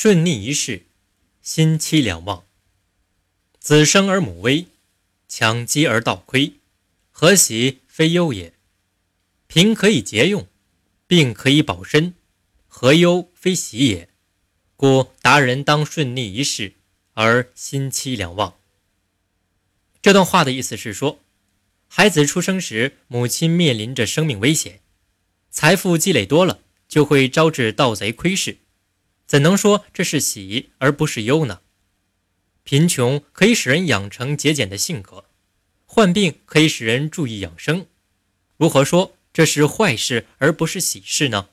顺逆一世，心期两旺。子生而母危，强饥而道亏，何喜非忧也？贫可以节用，病可以保身，何忧非喜也？故达人当顺逆一世，而心期两旺。这段话的意思是说，孩子出生时，母亲面临着生命危险，财富积累多了，就会招致盗贼窥视，怎能说这是喜而不是忧呢？贫穷可以使人养成节俭的性格，患病可以使人注意养生，如何说这是坏事而不是喜事呢？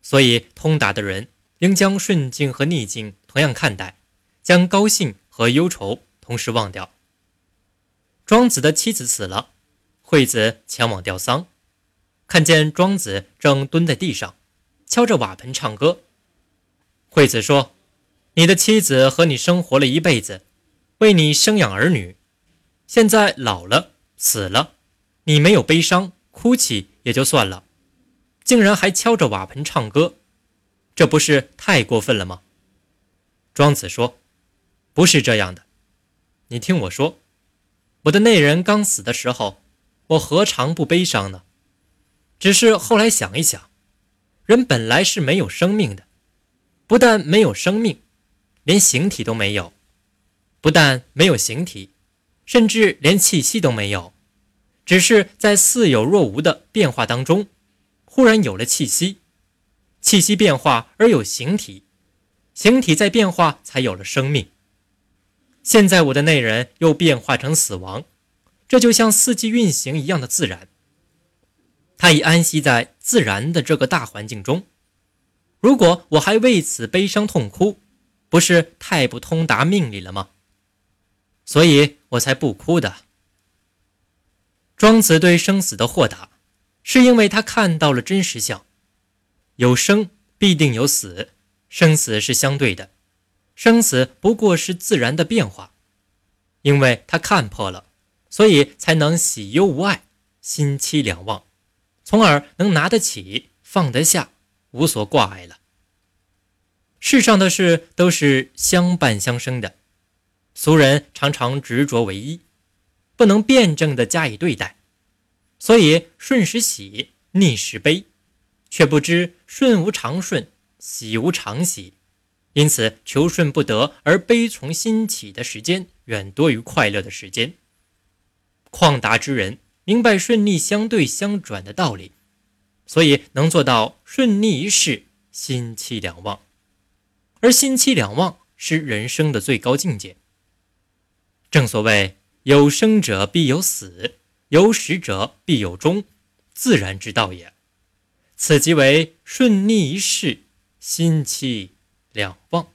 所以，通达的人应将顺境和逆境同样看待，将高兴和忧愁同时忘掉。庄子的妻子死了，惠子前往吊丧，看见庄子正蹲在地上，敲着瓦盆唱歌。惠子说：“你的妻子和你生活了一辈子，为你生养儿女，现在老了死了，你没有悲伤哭泣也就算了，竟然还敲着瓦盆唱歌，这不是太过分了吗？”庄子说：“不是这样的，你听我说。”我的内人刚死的时候，我何尝不悲伤呢？只是后来想一想，人本来是没有生命的，不但没有生命，连形体都没有；不但没有形体，甚至连气息都没有。只是在似有若无的变化当中，忽然有了气息，气息变化而有形体，形体在变化才有了生命。现在我的内人又变化成死亡，这就像四季运行一样的自然。他已安息在自然的这个大环境中。如果我还为此悲伤痛哭，不是太不通达命理了吗？所以我才不哭的。庄子对生死的豁达，是因为他看到了真实相：有生必定有死，生死是相对的。生死不过是自然的变化，因为他看破了，所以才能喜忧无碍，心期两忘，从而能拿得起，放得下，无所挂碍了。世上的事都是相伴相生的，俗人常常执着唯一，不能辩证的加以对待，所以顺时喜，逆时悲，却不知顺无常顺，喜无常喜。因此，求顺不得而悲从心起的时间远多于快乐的时间。旷达之人明白顺逆相对相转的道理，所以能做到顺逆一世，心期两旺。而心期两旺是人生的最高境界。正所谓有生者必有死，有始者必有终，自然之道也。此即为顺逆一世，心期。两旺。